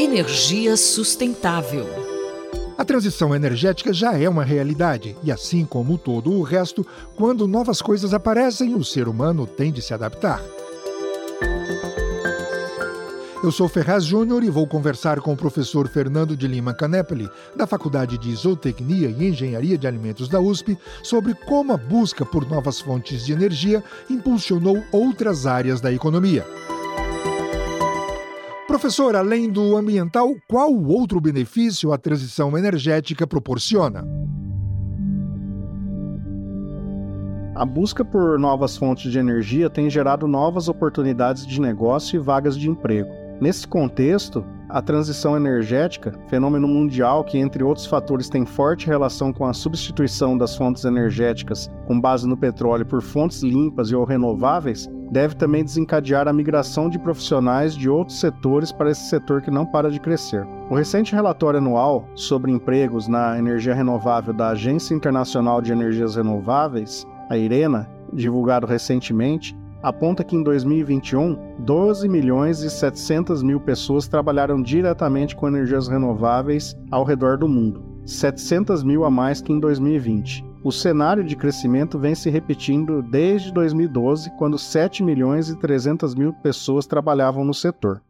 Energia sustentável. A transição energética já é uma realidade, e assim como todo o resto, quando novas coisas aparecem, o ser humano tem de se adaptar. Eu sou Ferraz Júnior e vou conversar com o professor Fernando de Lima Canepeli, da Faculdade de Zootecnia e Engenharia de Alimentos da USP, sobre como a busca por novas fontes de energia impulsionou outras áreas da economia. Professor, além do ambiental, qual outro benefício a transição energética proporciona? A busca por novas fontes de energia tem gerado novas oportunidades de negócio e vagas de emprego. Nesse contexto, a transição energética, fenômeno mundial que, entre outros fatores, tem forte relação com a substituição das fontes energéticas com base no petróleo por fontes limpas e ou renováveis, deve também desencadear a migração de profissionais de outros setores para esse setor que não para de crescer. O recente relatório anual sobre empregos na energia renovável da Agência Internacional de Energias Renováveis, a IRENA, divulgado recentemente, aponta que em 2021, 12 milhões e 700 mil pessoas trabalharam diretamente com energias renováveis ao redor do mundo, 700 mil a mais que em 2020. O cenário de crescimento vem se repetindo desde 2012, quando 7 milhões e 300 mil pessoas trabalhavam no setor.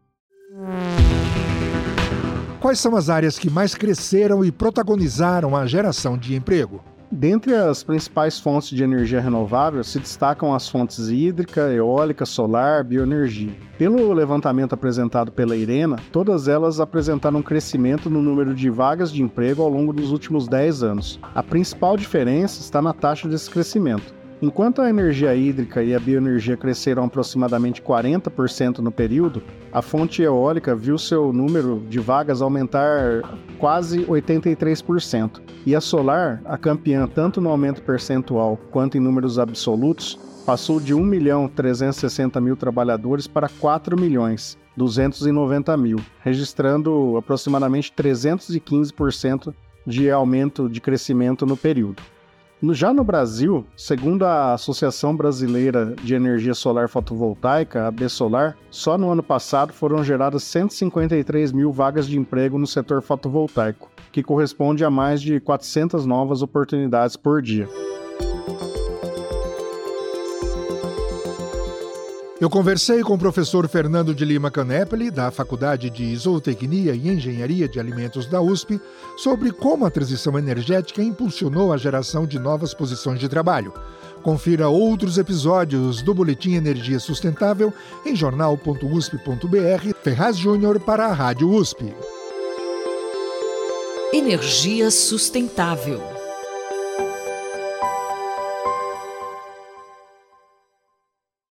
Quais são as áreas que mais cresceram e protagonizaram a geração de emprego? Dentre as principais fontes de energia renovável se destacam as fontes hídrica, eólica, solar, bioenergia. Pelo levantamento apresentado pela Irena, todas elas apresentaram um crescimento no número de vagas de emprego ao longo dos últimos 10 anos. A principal diferença está na taxa desse crescimento. Enquanto a energia hídrica e a bioenergia cresceram aproximadamente 40% no período, a fonte eólica viu seu número de vagas aumentar quase 83%. E a solar, a campeã tanto no aumento percentual quanto em números absolutos, passou de 1 milhão 360 mil trabalhadores para 4 milhões 290 mil, registrando aproximadamente 315% de aumento de crescimento no período. Já no Brasil, segundo a Associação Brasileira de Energia Solar Fotovoltaica, a BSolar, só no ano passado foram geradas 153 mil vagas de emprego no setor fotovoltaico, que corresponde a mais de 400 novas oportunidades por dia. Eu conversei com o professor Fernando de Lima Canepeli, da Faculdade de Zootecnia e Engenharia de Alimentos da USP, sobre como a transição energética impulsionou a geração de novas posições de trabalho. Confira outros episódios do Boletim Energia Sustentável em jornal.usp.br. Ferraz Júnior para a Rádio USP. Energia Sustentável.